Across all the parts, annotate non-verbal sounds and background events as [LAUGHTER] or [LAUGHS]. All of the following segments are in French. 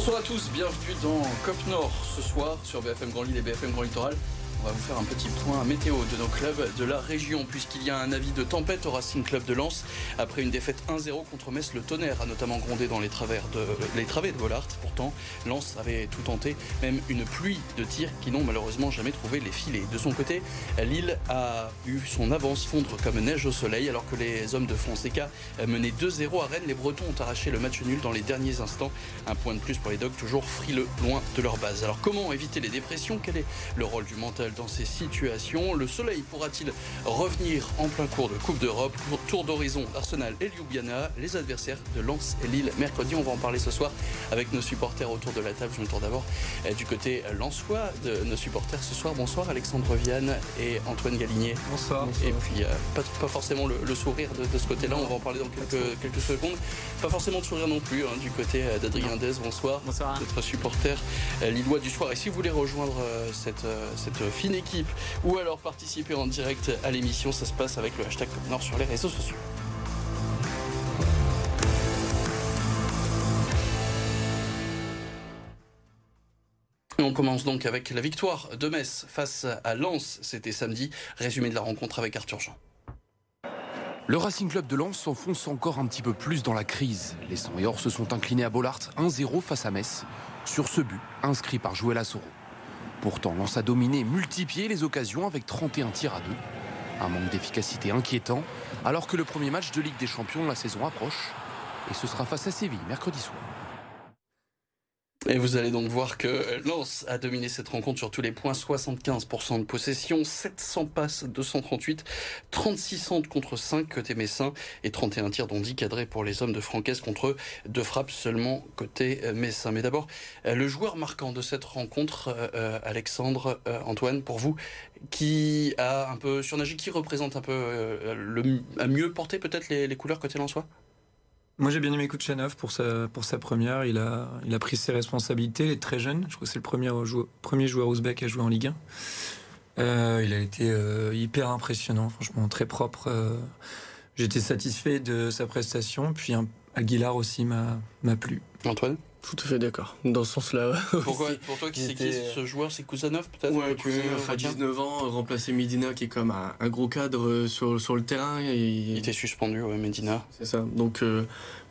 Bonsoir à tous, bienvenue dans COP Nord ce soir sur BFM Grand Lille et BFM Grand Littoral. On va vous faire un petit point météo de nos clubs de la région, puisqu'il y a un avis de tempête au Racing Club de Lens. Après une défaite 1-0 contre Metz, le tonnerre a notamment grondé dans les, travers de, les travées de Vollard. Pourtant, Lens avait tout tenté, même une pluie de tirs qui n'ont malheureusement jamais trouvé les filets. De son côté, Lille a eu son avance fondre comme neige au soleil, alors que les hommes de Fonseca menaient 2-0 à Rennes. Les Bretons ont arraché le match nul dans les derniers instants. Un point de plus pour les Dogs, toujours frileux, loin de leur base. Alors comment éviter les dépressions? Quel est le rôle du mental dans ces situations. Le soleil pourra-t-il revenir en plein cours de Coupe d'Europe Tour d'horizon Arsenal et Ljubljana, les adversaires de Lens et Lille mercredi. On va en parler ce soir avec nos supporters autour de la table. Je me tourne d'abord euh, du côté lensois de nos supporters ce soir. Bonsoir Alexandre Vianne et Antoine Galigné. Bonsoir. Et puis euh, pas, pas, forcément le, sourire de, ce côté-là. On va en parler dans quelques, quelques secondes. Pas forcément de sourire non plus hein, du côté euh, d'Adrien Dez. Bonsoir. Bonsoir. Notre supporter lillois du soir. Et si vous voulez rejoindre cette, cette fine équipe ou alors participer en direct à l'émission. Ça se passe avec le hashtag Nord sur les réseaux sociaux. on commence donc avec la victoire de Metz face à Lens. C'était samedi. Résumé de la rencontre avec Arthur Jean. Le Racing Club de Lens s'enfonce encore un petit peu plus dans la crise. Les 100 et se sont inclinés à Bollard 1-0 face à Metz. Sur ce but, inscrit par Joël Assoro. Pourtant, Lens a dominé, multiplié les occasions avec 31 tirs à deux. Un manque d'efficacité inquiétant, alors que le premier match de Ligue des Champions de la saison approche. Et ce sera face à Séville mercredi soir. Et vous allez donc voir que Lens a dominé cette rencontre sur tous les points. 75% de possession, 700 passes, 238, 36 centres contre 5 côté Messin et 31 tirs dont 10 cadrés pour les hommes de Francaise contre deux frappes seulement côté Messin. Mais d'abord, le joueur marquant de cette rencontre, euh, Alexandre, euh, Antoine, pour vous, qui a un peu surnagé, qui représente un peu euh, le, mieux porter peut-être les, les couleurs côté Lensois? Moi, j'ai bien aimé Kouchanov pour sa, pour sa première. Il a, il a pris ses responsabilités. Il est très jeune. Je crois que c'est le premier joueur, premier joueur ouzbek à jouer en Ligue 1. Euh, il a été euh, hyper impressionnant, franchement, très propre. Euh, j'étais satisfait de sa prestation. Puis Aguilar aussi m'a plu. Antoine? Tout à fait d'accord. Dans ce sens-là. Pourquoi Pour toi, qui c'est qui ce joueur C'est Kuzanov peut-être Ouais, Kuzanov à 19 ans, remplacer Medina qui est comme un, gros cadre sur, sur le terrain. Et... Il était suspendu, ouais, Medina. C'est ça. Donc, euh,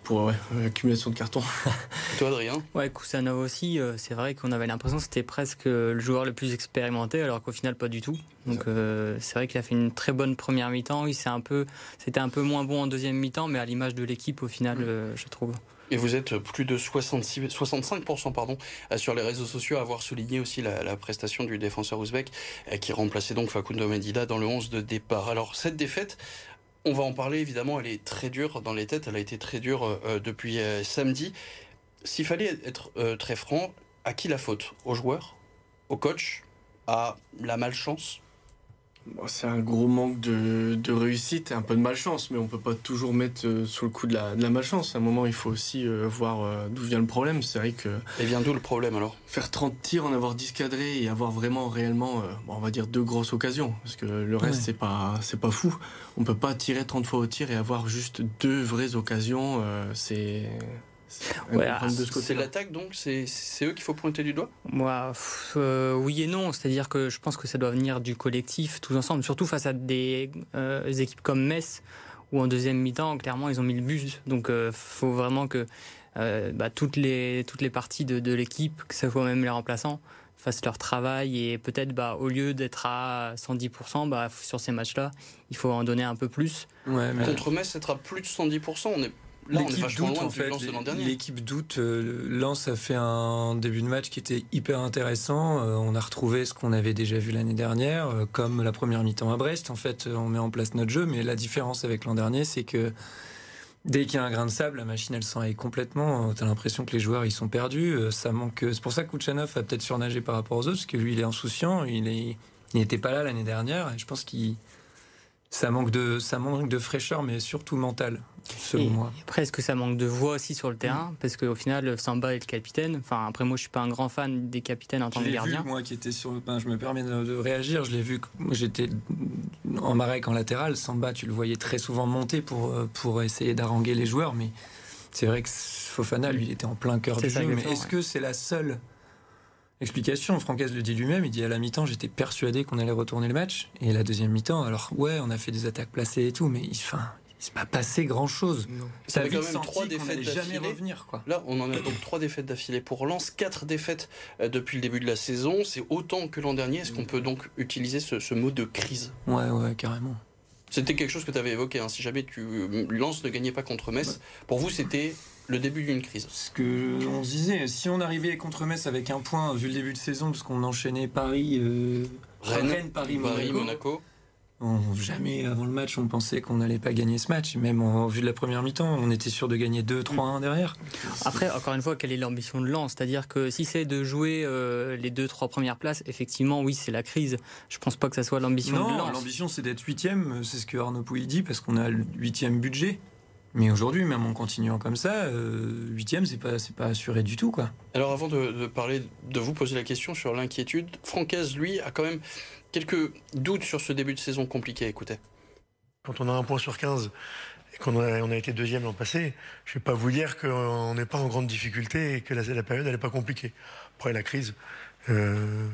pour ouais, l'accumulation de cartons. [LAUGHS] toi, Adrien Ouais, Kuzanov aussi. Euh, c'est vrai qu'on avait l'impression que c'était presque le joueur le plus expérimenté, alors qu'au final, pas du tout. Donc, euh, c'est vrai qu'il a fait une très bonne première mi-temps. Il un peu, c'était un peu moins bon en deuxième mi-temps, mais à l'image de l'équipe, au final, mm. je trouve. Et vous êtes plus de 66, 65% pardon, sur les réseaux sociaux à avoir souligné aussi la, prestation du défenseur ouzbek euh, qui remplaçait donc Facundo Medida dans le 11 de départ. Alors cette défaite, on va en parler évidemment, elle est très dure dans les têtes, elle a été très dure euh, euh, depuis samedi. S'il fallait être très franc, à qui la faute? Aux joueurs Au coach? À la malchance? C'est un gros manque de, réussite et un peu de malchance, mais on peut pas toujours mettre euh, sous le coup de la, malchance. À un moment, il faut aussi euh, voir euh, d'où vient le problème. C'est vrai que. Et vient d'où le problème alors? Faire 30 tirs, en avoir 10 cadrés et avoir vraiment réellement, on va dire, deux grosses occasions. Parce que le reste, c'est pas, c'est pas fou. On peut pas tirer 30 fois au tir et avoir juste deux vraies occasions. c'est c'est l'attaque donc C'est eux qu'il faut pointer du doigt? Moi, euh, Oui et non. C'est-à-dire que je pense que ça doit venir du collectif, tous ensemble. Surtout face à des euh, équipes comme Metz, où en deuxième mi-temps, clairement, ils ont mis le bus. Donc il euh, faut vraiment que bah, toutes, les, toutes les parties de, l'équipe, que ce soit même les remplaçants, fassent leur travail et peut-être bah, au lieu d'être à 110%, bah, sur ces matchs-là, il faut en donner un peu plus. Contre Metz, être à plus de 110%, on est L'équipe doute en fait. L'équipe doute. Euh, Lens a fait un début de match qui était hyper intéressant. Euh, on a retrouvé ce qu'on avait déjà vu l'année dernière, euh, comme la première mi-temps à Brest. En fait, on met en place notre jeu, mais la différence avec l'an dernier, c'est que dès qu'il y a un grain de sable, la machine elle s'en complètement. T'as l'impression que les joueurs ils sont perdus. Ça manque. C'est pour ça que Kouchanov a peut-être surnagé par rapport aux autres, parce que lui il est insouciant. Il est, n'était pas là l'année dernière. Et je pense qu'il ça manque de ça manque de fraîcheur, mais surtout mental selon moi. Après, est-ce que ça manque de voix aussi sur le terrain? Parce qu'au final, Samba est le capitaine. Enfin, après, moi, je suis pas un grand fan des capitaines en tant que gardien. Vu, moi, qui était sur, ben, je me permets de, réagir. Je l'ai vu. J'étais en marek en latéral. Samba, tu le voyais très souvent monter pour pour essayer d'arranger les joueurs, mais c'est vrai que Fofana, lui, il était en plein cœur du jeu. Mais est-ce que c'est la seule explication Francaise le dit lui-même. Il dit à la mi-temps, j'étais persuadé qu'on allait retourner le match. Et la deuxième mi-temps, alors ouais, on a fait des attaques placées et tout, mais il s'est pas passé grand chose. Ça fait quand même trois défaites jamais revenir. Quoi. Là, on en a donc trois défaites d'affilée pour Lens, quatre défaites euh, depuis le début de la saison. C'est autant que l'an dernier. Est-ce qu'on peut donc utiliser ce, mot de crise? Ouais, ouais, carrément. C'était quelque chose que tu avais évoqué. Hein. Si jamais tu euh, Lens ne gagnait pas contre Metz, pour vous, c'était le début d'une crise. Ce que on disait, si on arrivait contre Metz avec un point vu le début de saison, parce qu'on enchaînait Paris, euh, Rennes, Paris, Monaco jamais avant le match on pensait qu'on n'allait pas gagner ce match. Même en vue de la première mi-temps, on était sûr de gagner 2-3-1 derrière. Après, encore une fois, quelle est l'ambition de Lens? C'est-à-dire que si c'est de jouer euh, les 2-3 premières places, effectivement, oui, c'est la crise. Je pense pas que ça soit l'ambition de Lens. l'ambition c'est d'être huitième, c'est ce que Arnaud Pouilly dit, parce qu'on a le huitième budget. Mais aujourd'hui, même en continuant comme ça, euh, huitième, c'est pas, c'est pas assuré du tout, quoi. Alors, avant de, de, parler, de vous poser la question sur l'inquiétude, Francaise, lui, a quand même quelques doutes sur ce début de saison compliqué écoutez. Quand on a un point sur 15 et qu'on a, on a été deuxième l'an passé, je ne vais pas vous dire qu'on n'est pas en grande difficulté et que la, période n'est pas compliquée. Après la crise, euh,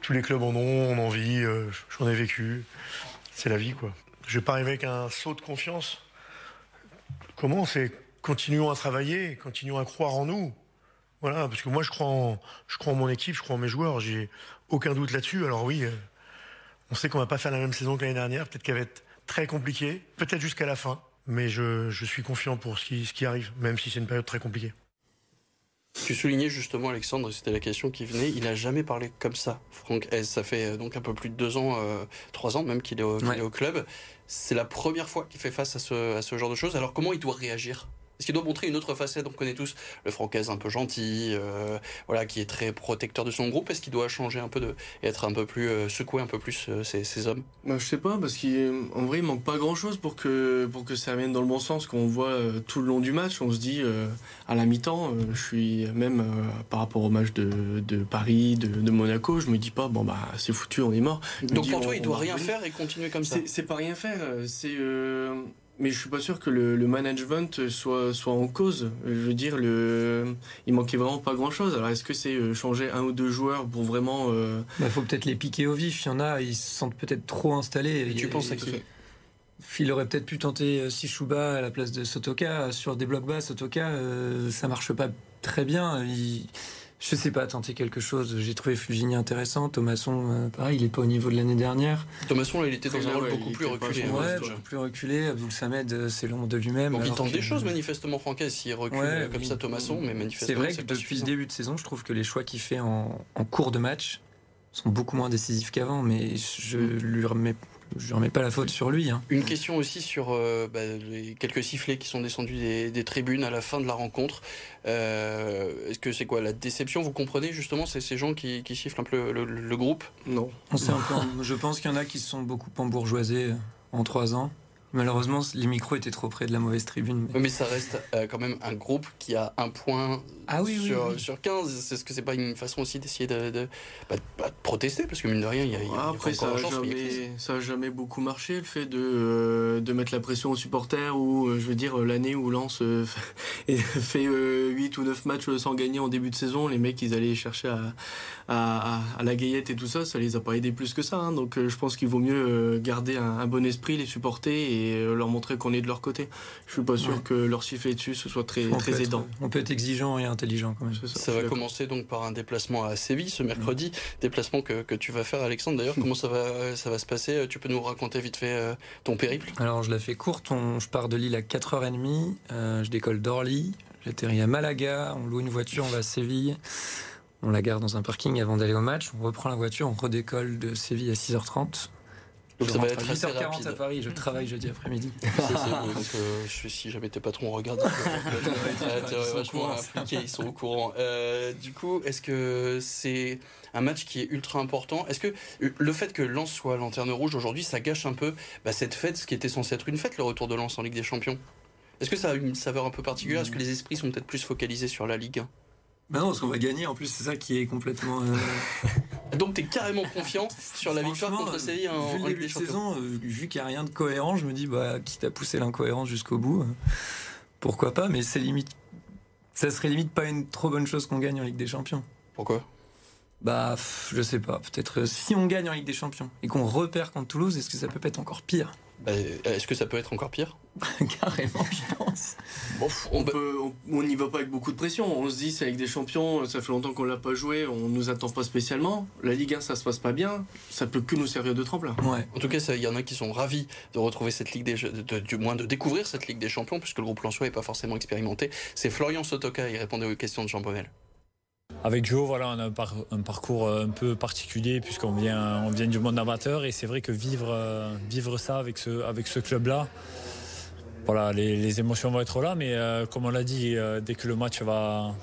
tous les clubs en ont, on en vit, euh, j'en ai vécu. C'est la vie, quoi. Je vais pas arriver avec un saut de confiance. Comment C'est continuons à travailler, continuons à croire en nous. Voilà, parce que moi je crois en, je crois en mon équipe, je crois en mes joueurs. J'ai aucun doute là-dessus. Alors oui, euh, on sait qu'on va pas faire la même saison que l'année dernière. Peut-être qu'elle va être très compliquée, peut-être jusqu'à la fin. Mais je, suis confiant pour ce qui, ce qui arrive, même si c'est une période très compliquée. Tu soulignais justement, Alexandre, c'était la question qui venait, il n'a jamais parlé comme ça, Franck Ça fait euh, donc un peu plus de deux ans, euh, trois ans même qu'il est, est, au club. C'est la première fois qu'il fait face à ce, à ce genre de choses. Alors comment il doit réagir? Est-ce qu'il doit montrer une autre facette On connaît tous le francaise un peu gentil, euh, voilà, qui est très protecteur de son groupe. Est-ce qu'il doit changer un peu de, et être un peu plus euh, secouer un peu plus euh, ces, hommes? Bah, Je sais pas, parce qu'en vrai, il manque pas grand-chose pour que pour que ça vienne dans le bon sens. Qu'on voit tout le long du match, on se dit à la mi-temps, je suis même par rapport au match de, de Paris, de, Monaco, je me dis pas bon bah c'est foutu, on est mort. Donc pour toi, il doit rien faire et continuer comme ça? C'est pas rien faire, c'est mais je suis pas sûr que le, management soit, soit en cause. Je veux dire, le, il manquait vraiment pas grand chose. Alors est-ce que c'est euh, changer un ou deux joueurs pour vraiment. Il euh, bah, faut peut-être les piquer au vif. Il y en a, ils se sentent peut-être trop installés. Et tu penses à qui il aurait peut-être pu tenter euh, Sishuba à la place de Sotoka. Sur des blocs bas, Sotoka, ça marche pas très bien. Il je sais pas, tenter quelque chose. J'ai trouvé Fugini intéressant. Thomasson, euh, pareil, il est pas au niveau de l'année dernière. Thomasson, là, il était dans un rôle beaucoup plus reculé. Hein, ouais, beaucoup plus reculé. Abdul Samed, euh, c'est l'ombre de lui-même. Donc il tente des choses, manifestement, Francaise, s'il recule euh, comme ça, Thomasson, mais manifestement. C'est vrai que depuis le début de saison, je trouve que les choix qu'il fait en, en cours de match sont beaucoup moins décisifs qu'avant, mais je mm. lui remets je ne remets pas la faute sur lui. Hein. Une question aussi sur euh, bah, les quelques sifflets qui sont descendus des, tribunes à la fin de la rencontre. Euh, est-ce que c'est quoi la déception? Vous comprenez justement C'est ces gens qui, sifflent un peu le, groupe? Non. [LAUGHS] je pense qu'il y en a qui se sont beaucoup embourgeoisés en trois ans. Malheureusement, les micros étaient trop près de la mauvaise tribune. Mais, ça reste euh, quand même un groupe qui a un point ah sur, sur 15. C'est ce que c'est pas une façon aussi d'essayer de, bah, bah, de, protester Parce que mine de rien, il y a, y a Après, ça, a jamais, ça a jamais beaucoup marché le fait de, euh, de mettre la pression aux supporters ou, euh, je veux dire, l'année où Lens [LAUGHS] fait 8 ou 9 matchs sans gagner en début de saison, les mecs, ils allaient chercher à, à, à, la gaillette et tout ça, ça les a pas aidés plus que ça. Hein. Donc je pense qu'il vaut mieux garder un, un bon esprit, les supporter et euh, leur montrer qu'on est de leur côté. Je suis pas sûr que leur siffler dessus ce soit très, très aidant. on peut être exigeant et intelligent quand même. Ça, va commencer donc par un déplacement à Séville ce mercredi, déplacement que, que, tu vas faire Alexandre. D'ailleurs, comment ça va, ça va se passer? Tu peux nous raconter vite fait euh, ton périple? Alors je la fais courte, je pars de Lille à 4h30, euh, je décolle d'Orly, j'atterris à Malaga, on loue une voiture, on va à Séville. On la garde dans un parking avant d'aller au match. On reprend la voiture, on redécolle de Séville à 6h30. Donc ça va être assez 8h40 à Paris, je travaille jeudi après-midi. euh, je, si jamais tes patrons regardent, ils sont impliqués, ils sont au courant. Euh, du coup, est-ce que c'est un match qui est ultra important? Est-ce que le fait que Lens soit lanterne rouge aujourd'hui, ça gâche un peu bah, cette fête, ce qui était censé être une fête, le retour de Lens en Ligue des Champions? Est-ce que ça a une saveur un peu particulière? Est-ce que les esprits sont peut-être plus focalisés sur la Ligue 1 bah non, parce qu'on va gagner en plus, c'est ça qui est complètement. Euh, [LAUGHS] Donc tu es carrément confiant sur la victoire contre Séville en, Ligue des Champions saison, euh, vu qu'il n'y a rien de cohérent, je me dis, bah, quitte à pousser l'incohérence jusqu'au bout, euh, Pourquoi pas, mais c'est limite. Ça serait limite pas une trop bonne chose qu'on gagne en Ligue des Champions. Pourquoi? Bah, je sais pas. Peut-être euh, si on gagne en Ligue des Champions et qu'on repère contre Toulouse, est-ce que ça peut pas être encore pire? Bah, Est-ce que ça peut être encore pire [LAUGHS] Carrément, je pense. on n'y va pas avec beaucoup de pression. On se dit, c'est avec des champions, ça fait longtemps qu'on l'a pas joué, on nous attend pas spécialement. La Ligue 1, ça se passe pas bien, ça peut que nous servir de tremplin. Ouais. En tout cas, il y en a qui sont ravis de retrouver cette Ligue des de, du moins de découvrir cette Ligue des Champions, puisque le groupe Lançois n'est pas forcément expérimenté. C'est Florian Sotoka, il répondait aux questions de Jean Bonnel. Avec Joe, voilà, on a un, parcours euh, un peu particulier puisqu'on vient, on vient du monde amateur et c'est vrai que vivre, euh, vivre ça avec ce, avec ce club-là, voilà, les, émotions vont être là, mais euh, comme on l'a dit, dès que le match va,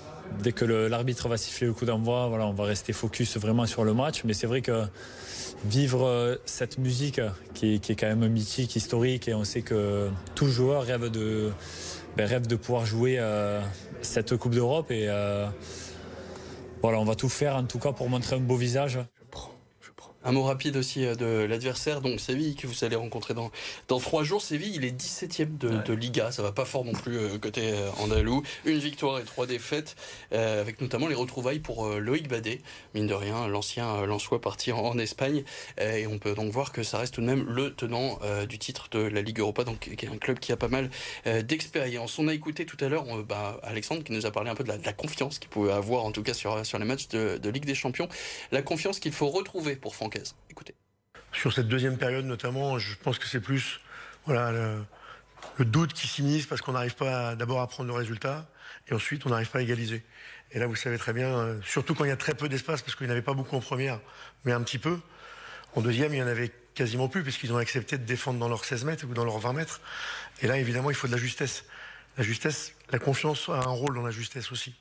dès que l'arbitre va siffler le coup d'envoi, voilà, on va rester focus vraiment sur le match. Mais c'est vrai que vivre cette musique qui est, quand même mythique, historique, et on sait que tout joueur rêve de, ben, rêve de pouvoir jouer cette Coupe d'Europe et voilà, on va tout faire en tout cas pour montrer un beau visage. Un mot rapide aussi euh, de l'adversaire, donc Séville, que vous allez rencontrer dans, dans trois jours. Séville, il est 17ème de, Liga, ça va pas fort non plus euh, côté euh, andalou. Une victoire et trois défaites, avec notamment les retrouvailles pour Loïc Badet, mine de rien, l'ancien Lançois parti en, Espagne. et on peut donc voir que ça reste tout de même le tenant du titre de la Ligue Europa, donc qui est un club qui a pas mal d'expérience. On a écouté tout à l'heure bah, Alexandre qui nous a parlé un peu de la, confiance qu'il pouvait avoir, en tout cas sur, sur les matchs de, de Ligue des Champions. La confiance qu'il faut retrouver pour Franck Sur cette deuxième période notamment, je pense que c'est plus voilà, le, doute qui s'immisce parce qu'on n'arrive pas d'abord à prendre le résultat et ensuite on n'arrive pas à égaliser. Et là, vous savez très bien, euh, surtout quand il y a très peu d'espace, parce qu'il n'y avait pas beaucoup en première, mais un petit peu. En deuxième, il y en avait quasiment plus, puisqu'ils ont accepté de défendre dans leurs 16 mètres ou dans leurs 20 mètres. Et là, évidemment, il faut de la justesse. La justesse, la confiance a un rôle dans la justesse aussi.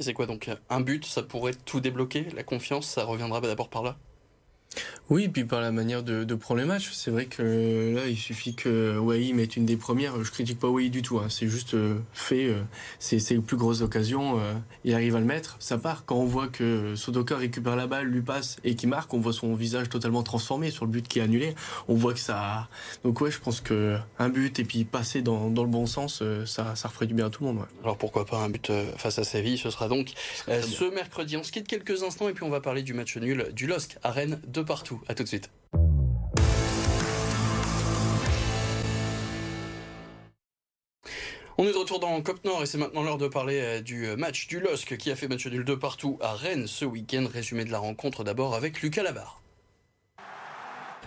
C'est quoi donc un but, ça pourrait tout débloquer? La confiance, ça reviendra d'abord par là? Oui, puis par la manière de, prendre les matchs. C'est vrai que là, il suffit que Wai mette une des premières. Je critique pas Wai du tout. Hein. C'est juste euh, fait. Euh, c'est les plus grosses occasions. Euh, il arrive à le mettre. Ça part. Quand on voit que Sodoka récupère la balle, lui passe et qui marque, on voit son visage totalement transformé sur le but qui est annulé. On voit que ça. Donc ouais, je pense que un but et puis passer dans, le bon sens, ça, ça ferait du bien à tout le monde. Alors pourquoi pas un but face à Séville Ce sera donc ce mercredi. On se quitte quelques instants et puis on va parler du match nul du LOSC à Rennes de partout. À tout de suite. On est de retour dans Cop Nord et c'est maintenant l'heure de parler euh, du euh, match du LOSC qui a fait match nul de partout à Rennes ce week-end. Résumé de la rencontre d'abord avec Lucas Labarre.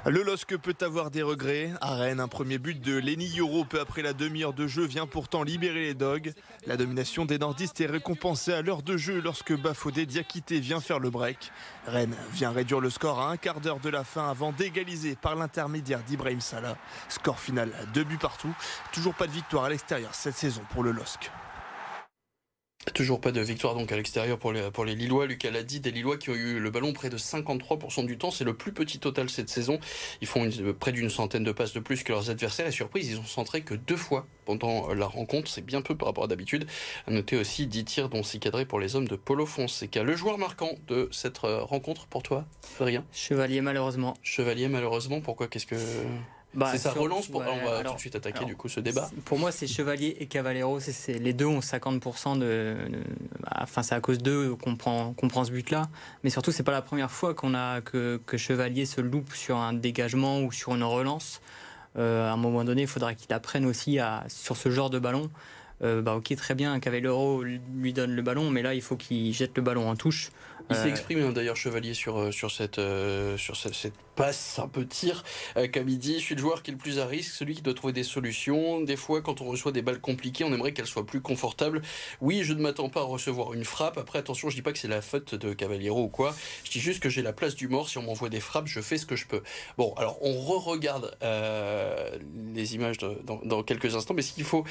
Le LOSC peut avoir des regrets. À Rennes, un premier but de Lenny Yoro peu après la demi-heure de jeu vient pourtant libérer les dogs. La domination des nordistes est récompensée à l'heure de jeu lorsque Bafodé Diakité vient faire le break. Rennes vient réduire le score à un quart d'heure de la fin avant d'égaliser par l'intermédiaire d'Ibrahim Salah. Score final, deux buts partout. Toujours pas de victoire à l'extérieur cette saison pour le LOSC. Toujours pas de victoire donc à l'extérieur pour les, pour les Lillois. Lucas l'a dit, des Lillois qui ont eu le ballon près de 53% du temps. C'est le plus petit total cette saison. Ils font près d'une centaine de passes de plus que leurs adversaires. Et surprise, ils ont centré que deux fois pendant la rencontre. C'est bien peu par rapport à d'habitude. À noter aussi 10 tirs dont 6 cadrés pour les hommes de Polo Fonseca. Le joueur marquant de cette euh, rencontre pour toi, Rien. Chevalier malheureusement. Chevalier malheureusement. Pourquoi? Qu'est-ce que... Bah, c'est sa relance pour... on va tout de suite attaquer du coup ce débat. Pour moi, c'est Chevalier et Cavallero. C'est, les deux ont 50% de. Bah, enfin, c'est à cause d'eux qu'on prend, qu'on prend ce but-là. Mais surtout, c'est pas la première fois qu'on a que, que, Chevalier se loupe sur un dégagement ou sur une relance. Euh, à un moment donné, il faudra qu'il apprenne aussi à, sur ce genre de ballon. Euh, bah, ok, très bien, Cavallero lui donne le ballon, mais là, il faut qu'il jette le ballon en touche. Il s'est euh, exprimé hein, d'ailleurs Chevalier sur euh, sur cette euh, sur cette, passe un peu tir comme il dit. Je suis le joueur qui est le plus à risque celui qui doit trouver des solutions. Des fois quand on reçoit des balles compliquées on aimerait qu'elles soient plus confortables. Oui je ne m'attends pas à recevoir une frappe. Après attention je dis pas que c'est la faute de Cavaliero ou quoi. Je dis juste que j'ai la place du mort. Si on m'envoie des frappes je fais ce que je peux. Bon alors on re-regarde les images dans, dans, quelques instants. Mais ce qu'il faut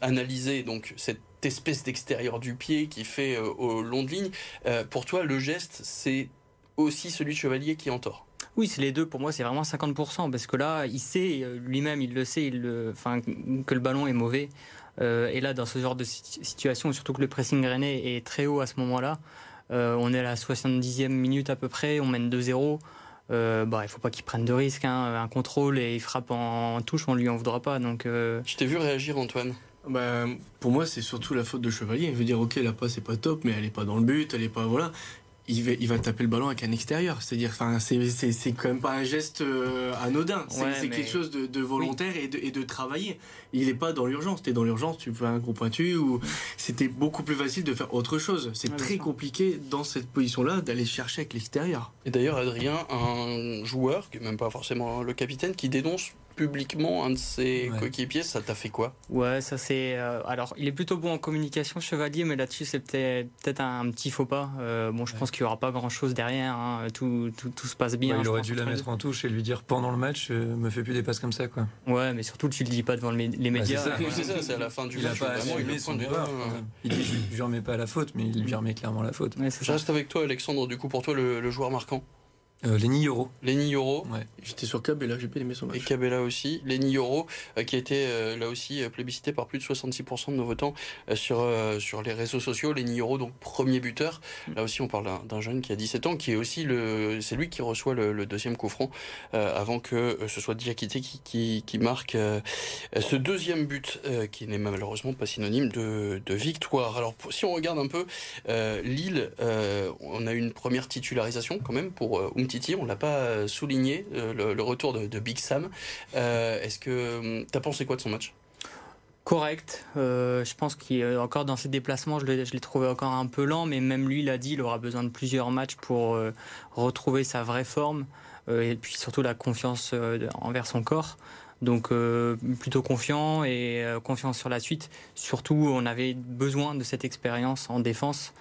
analyser donc cette espèce d'extérieur du pied qui fait euh, au long de ligne. Euh, pour toi, le geste, c'est aussi celui de Chevalier qui en tort? Oui, c'est les deux. Pour moi, c'est vraiment 50%. Parce que là, il sait, euh, lui-même, il le sait, il le, enfin, que le ballon est mauvais. et là, dans ce genre de situation, surtout que le pressing rennais est très haut à ce moment-là, on est à la 70e minute à peu près, on mène 2-0. bah, il faut pas qu'il prenne de risques. Hein. Un contrôle et il frappe en, touche, on lui en voudra pas. Donc, Je t'ai vu réagir, Antoine. Bah, Pour moi, c'est surtout la faute de Chevalier. Il veut dire, ok, la passe n'est pas top, mais elle n'est pas dans le but, elle est pas. Voilà il va, il va taper le ballon avec un extérieur. C'est-à-dire, enfin, c'est quand même pas un geste euh, anodin. C'est quelque chose de, volontaire et, de, et, de, travailler. Il n'est pas dans l'urgence. Tu es dans l'urgence, tu fais un gros pointu ou c'était beaucoup plus facile de faire autre chose. C'est très compliqué dans cette position-là d'aller chercher avec l'extérieur. Et d'ailleurs, Adrien, un joueur, qui n'est même pas forcément le capitaine, qui dénonce publiquement un de ses coéquipiers, ça t'a fait quoi? Ouais, ça c'est. Euh, alors, il est plutôt bon en communication, Chevalier, mais là-dessus, c'est peut-être un, petit faux pas. Euh, bon, je pense qu'il n'y aura pas grand-chose derrière. Hein. Tout, tout, tout, se passe bien. il aurait dû la mettre en touche et lui dire pendant le match, euh, me fais plus des passes comme ça, quoi. Ouais, mais surtout, tu le dis pas devant les bah, médias. c'est ça, c'est à la fin du match. Pas vraiment, il son devoir. Il dit, je lui remets pas la faute, mais il lui remet clairement la faute. je reste avec toi, Alexandre. Du coup, pour toi, le joueur marquant euh, Lenny Yoro. Lenny Yoro. J'étais sur Cabella, j'ai pas aimé son match. Et Cabella aussi. Lenny Yoro, euh, qui a été euh, là aussi plébiscité par plus de 66% de nos votants sur, sur les réseaux sociaux. Lenny Yoro, donc premier buteur. Là aussi, on parle d'un jeune qui a 17 ans, qui est aussi le. C'est lui qui reçoit le, deuxième coup franc avant que ce soit Diakité qui, qui, qui, marque ce deuxième but, qui n'est malheureusement pas synonyme de, de victoire. Alors, si on regarde un peu, Lille, on a une première titularisation quand même pour On l'a pas euh, souligné, euh, le, retour de, Big Sam. Euh, est-ce que tu as pensé quoi de son match? Correct. je pense qu'il encore dans ses déplacements, je l'ai trouvé encore un peu lent, mais même lui l'a dit, il aura besoin de plusieurs matchs pour retrouver sa vraie forme et puis surtout la confiance envers son corps. Donc plutôt confiant et confiance sur la suite. Surtout, on avait besoin de cette expérience en défense.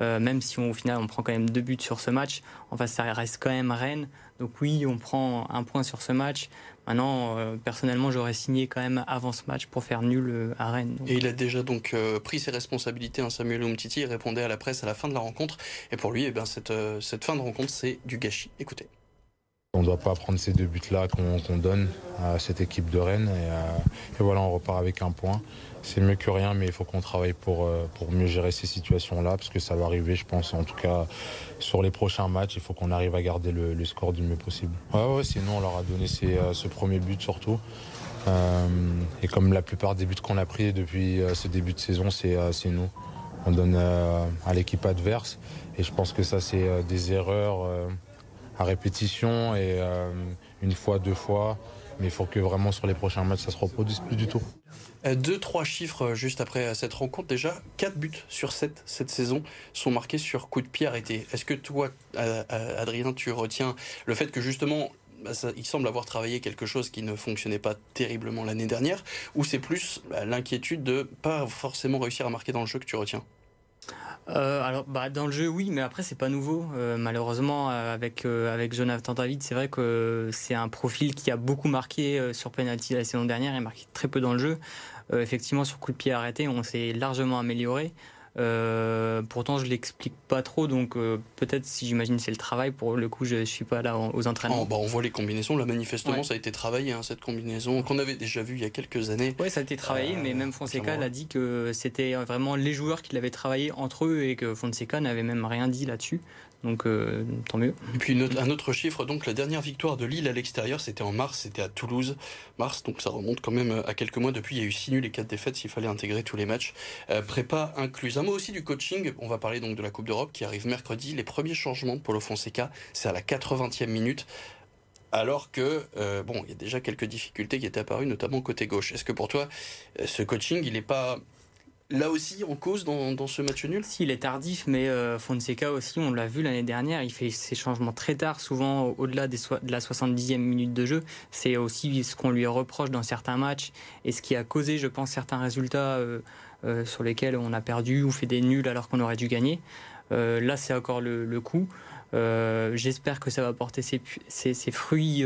Euh, même si au final on prend quand même deux buts sur ce match, enfin ça reste quand même Rennes. Donc oui, on prend un point sur ce match. Maintenant, euh, personnellement, j'aurais signé quand même avant ce match pour faire nul euh, à Rennes. Et il a déjà donc pris ses responsabilités. Hein, Samuel Umtiti il répondait à la presse à la fin de la rencontre. Et pour lui, eh bien, cette, cette fin de rencontre, c'est du gâchis. Écoutez. On ne doit pas prendre ces deux buts-là qu'on donne à cette équipe de Rennes. et, voilà, on repart avec un point c'est mieux que rien, mais il faut qu'on travaille pour, euh, pour mieux gérer ces situations-là, parce que ça va arriver, je pense, en tout cas sur les prochains matchs, il faut qu'on arrive à garder le, score du mieux possible. Ouais, ouais, sinon on leur a donné euh, ce premier but surtout. Euh, et comme la plupart des buts qu'on a pris depuis ce début de saison, c'est nous. On donne à l'équipe adverse. Et je pense que ça, c'est des erreurs à répétition et une fois, deux fois. Mais il faut que vraiment sur les prochains matchs, ça se reproduise plus du tout. Euh, deux, trois chiffres euh, juste après euh, cette rencontre. Déjà, quatre buts sur 7 cette saison sont marqués sur coup de pied arrêté. Est-ce que toi, Adrien, tu retiens le fait que justement bah, il semble avoir travaillé quelque chose qui ne fonctionnait pas terriblement l'année dernière, ou c'est plus bah, l'inquiétude de pas forcément réussir à marquer dans le jeu que tu retiens? Euh, alors, bah, dans le jeu, oui, mais après, c'est pas nouveau. Euh, malheureusement, euh, avec, avec Jonathan David, c'est vrai que c'est un profil qui a beaucoup marqué sur penalty la saison dernière et marqué très peu dans le jeu. effectivement, sur coup de pied arrêté, on s'est largement amélioré. Euh, pourtant, je l'explique pas trop, donc euh, peut-être si j'imagine c'est le travail. Pour le coup, je, suis pas là aux entraînements. Oh, bah, on voit les combinaisons. Là, manifestement, ça a été travaillé hein, cette combinaison qu'on avait déjà vue il y a quelques années. Oui, ça a été travaillé, mais même Fonseca l'a dit que c'était vraiment les joueurs qui l'avaient travaillé entre eux et que Fonseca n'avait même rien dit là-dessus. Donc euh, tant mieux. Et puis un autre chiffre, donc la dernière victoire de Lille à l'extérieur, c'était en mars, c'était à Toulouse. Mars, donc ça remonte quand même à quelques mois. Depuis, il y a eu 6 nuls et 4 défaites s'il fallait intégrer tous les matchs. Euh, prépa incluse. Un mot aussi du coaching. On va parler donc de la Coupe d'Europe qui arrive mercredi. Les premiers changements de Paulo Fonseca, c'est à la 80e minute alors que euh, bon, il y a déjà quelques difficultés qui étaient apparues, notamment côté gauche. Est-ce que pour toi, ce coaching, il n'est pas là aussi en cause dans, ce match nul Si, est tardif, mais euh, Fonseca aussi, on l'a vu l'année dernière, il fait ses changements très tard, souvent au-delà de la 70e minute de jeu. C'est aussi ce qu'on lui reproche dans certains matchs et ce qui a causé, je pense, certains résultats euh, euh, sur lesquels on a perdu ou fait des nuls alors qu'on aurait dû gagner. là, c'est encore le, coup. J'espère que ça va porter ses, fruits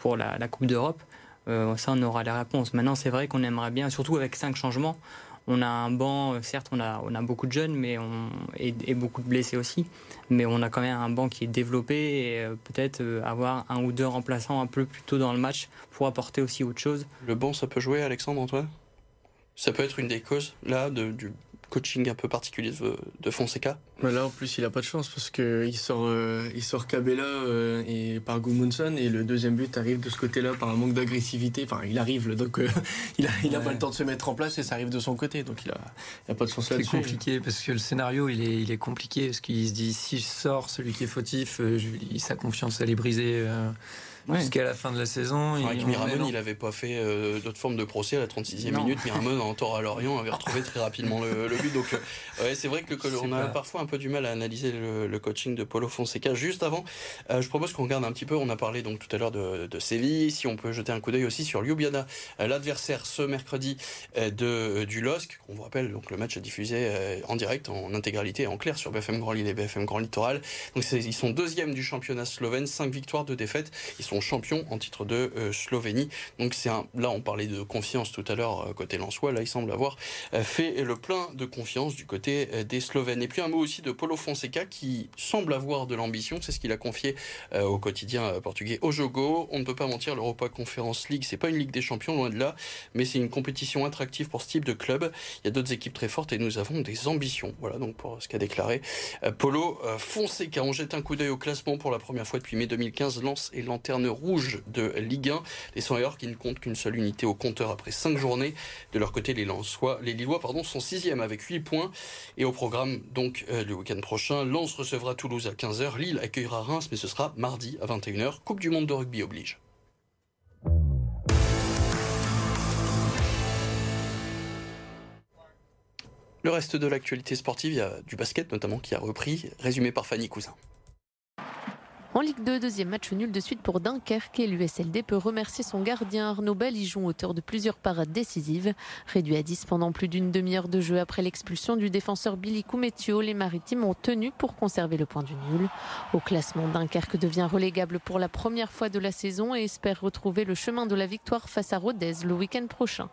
pour la, la Coupe d'Europe. ça, on aura la réponse. Maintenant, c'est vrai qu'on aimerait bien, surtout avec cinq changements, on a un banc, euh, certes, on a, beaucoup de jeunes mais on, et, beaucoup de blessés aussi, mais on a quand même un banc qui est développé et euh, peut-être euh, avoir un ou deux remplaçants un peu plus tôt dans le match pour apporter aussi autre chose. Le banc, ça peut jouer, Alexandre, Antoine? Ça peut être une des causes, là, du coaching un peu particulier de, Fonseca Là, en plus, il a pas de chance parce qu'il sort, euh, il sort Cabella euh, et par Gudmundsson et le deuxième but arrive de ce côté-là par un manque d'agressivité. Enfin, il arrive, donc euh, [LAUGHS] il a, pas le temps de se mettre en place et ça arrive de son côté. Donc il a, a pas de chance là-dessus. C'est compliqué parce que le scénario, il est, il est compliqué parce qu'il se dit si je sors celui qui est fautif, sa confiance elle est brisée jusqu'à la fin de la saison. Avec Miramon, il n'avait pas fait euh, d'autres formes de procès à la 36e minute. Miramon, en tort à Lorient, avait [LAUGHS] retrouvé très rapidement le, but. Donc, euh, ouais, c'est vrai que le, on a parfois un peu du mal à analyser le, coaching de Paulo Fonseca. Juste avant, euh, je propose qu'on regarde un petit peu. On a parlé donc tout à l'heure de, de, Séville. Si on peut jeter un coup d'œil aussi sur Ljubljana, l'adversaire ce mercredi de, du LOSC. On vous rappelle, donc le match est diffusé en direct, en intégralité, en clair sur BFM Grand Lille et BFM Grand Littoral. Donc, ils sont deuxièmes du championnat slovène, 5 victoires, 2 défaites. Ils sont champion en titre de euh, Slovénie. Donc c'est un, là on parlait de confiance tout à l'heure euh, côté Lensois, là il semble avoir euh, fait le plein de confiance du côté des Slovènes. Et puis un mot aussi de Paulo Fonseca qui semble avoir de l'ambition, c'est ce qu'il a confié au quotidien portugais Ojogo. On ne peut pas mentir, l'Europa Conference League, c'est pas une Ligue des Champions loin de là, mais c'est une compétition attractive pour ce type de club. Il y a d'autres équipes très fortes et nous avons des ambitions. Voilà donc pour ce qu'a déclaré Paulo Fonseca. On jette un coup d'œil au classement pour la première fois depuis mai 2015. Lance et lanterne rouge de Ligue 1. Les 100 qui ne comptent qu'une seule unité au compteur après 5 journées. De leur côté, les, Lillois sont 6 avec 8 points. Et au programme, donc, euh, le week-end prochain, Lens recevra Toulouse à 15h. Lille accueillera Reims, mais ce sera mardi à 21h. Coupe du monde de rugby oblige. Le reste de l'actualité sportive, il y a du basket notamment qui a repris, résumé par Fanny Cousin. En Ligue 2, deuxième match nul de suite pour Dunkerque et l'USLD peut remercier son gardien Arnaud Balijon, auteur de plusieurs parades décisives. Réduit à 10 pendant plus d'une demi-heure de jeu après l'expulsion du défenseur Billy Koumetio, les Maritimes ont tenu pour conserver le point du nul. Au classement, Dunkerque devient relégable pour la première fois de la saison et espère retrouver le chemin de la victoire face à Rodez le week-end prochain.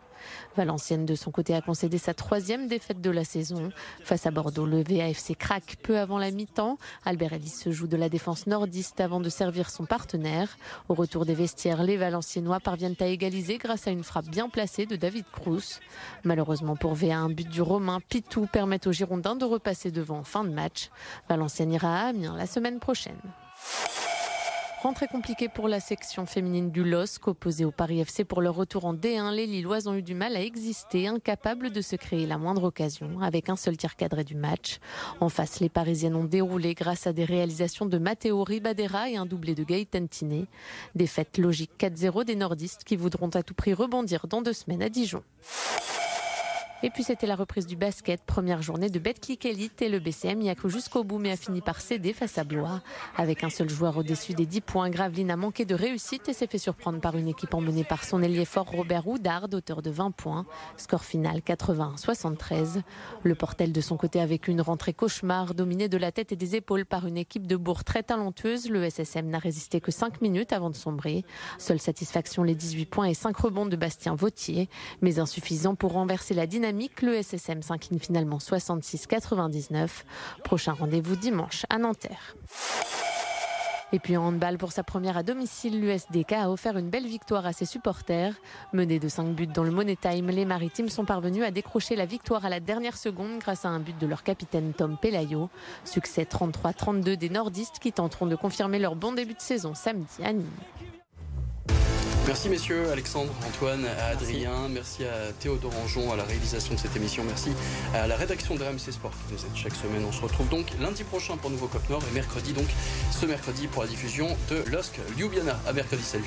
Valenciennes, de son côté, a concédé sa troisième défaite de la saison. Face à Bordeaux, le VAFC craque peu avant la mi-temps. Albert Ellis se joue de la défense nordiste avant de servir son partenaire. Au retour des vestiaires, les Valenciennois parviennent à égaliser grâce à une frappe bien placée de David Cruz. Malheureusement pour VA, un but du Romain Pitou permet aux Girondins de repasser devant en fin de match. Valenciennes ira à Amiens la semaine prochaine. Rentrée compliquée pour la section féminine du LOSC, opposée au Paris FC pour leur retour en D1. Les Lilloises ont eu du mal à exister, incapables de se créer la moindre occasion, avec un seul tir cadré du match. En face, les Parisiennes ont déroulé grâce à des réalisations de Matteo Ribadera et un doublé de Gaëtan Tiné. Défaite logique 4-0 des nordistes qui voudront à tout prix rebondir dans deux semaines à Dijon. Et puis c'était la reprise du basket, première journée de Betclic Elite et le BCM y a cru jusqu'au bout mais a fini par céder face à Blois. Avec un seul joueur au-dessus des 10 points, Graveline a manqué de réussite et s'est fait surprendre par une équipe emmenée par son ailier fort Robert Houdard, auteur de 20 points. Score final 80-73. Le Portel de son côté avec une rentrée cauchemar, dominée de la tête et des épaules par une équipe de Bourg très talentueuse. Le SSM n'a résisté que 5 minutes avant de sombrer. Seule satisfaction les 18 points et 5 rebonds de Bastien Vautier, mais insuffisant pour renverser la dynamique le SSM s'incline finalement 66-99. Prochain rendez-vous dimanche à Nanterre. Et puis en handball, pour sa première à domicile, l'USDK a offert une belle victoire à ses supporters. Menés de 5 buts dans le Money Time, les Maritimes sont parvenus à décrocher la victoire à la dernière seconde grâce à un but de leur capitaine Tom Pelayo. Succès 33-32 des nordistes qui tenteront de confirmer leur bon début de saison samedi à Nîmes. Merci messieurs, Alexandre, Antoine, Adrien, merci à Théodore Anjon à la réalisation de cette émission, merci à la rédaction de RMC Sport qui nous aide chaque semaine. On se retrouve donc lundi prochain pour Nouveau Cop Nord et mercredi donc, ce mercredi pour la diffusion de LOSC Ljubljana. À mercredi, salut.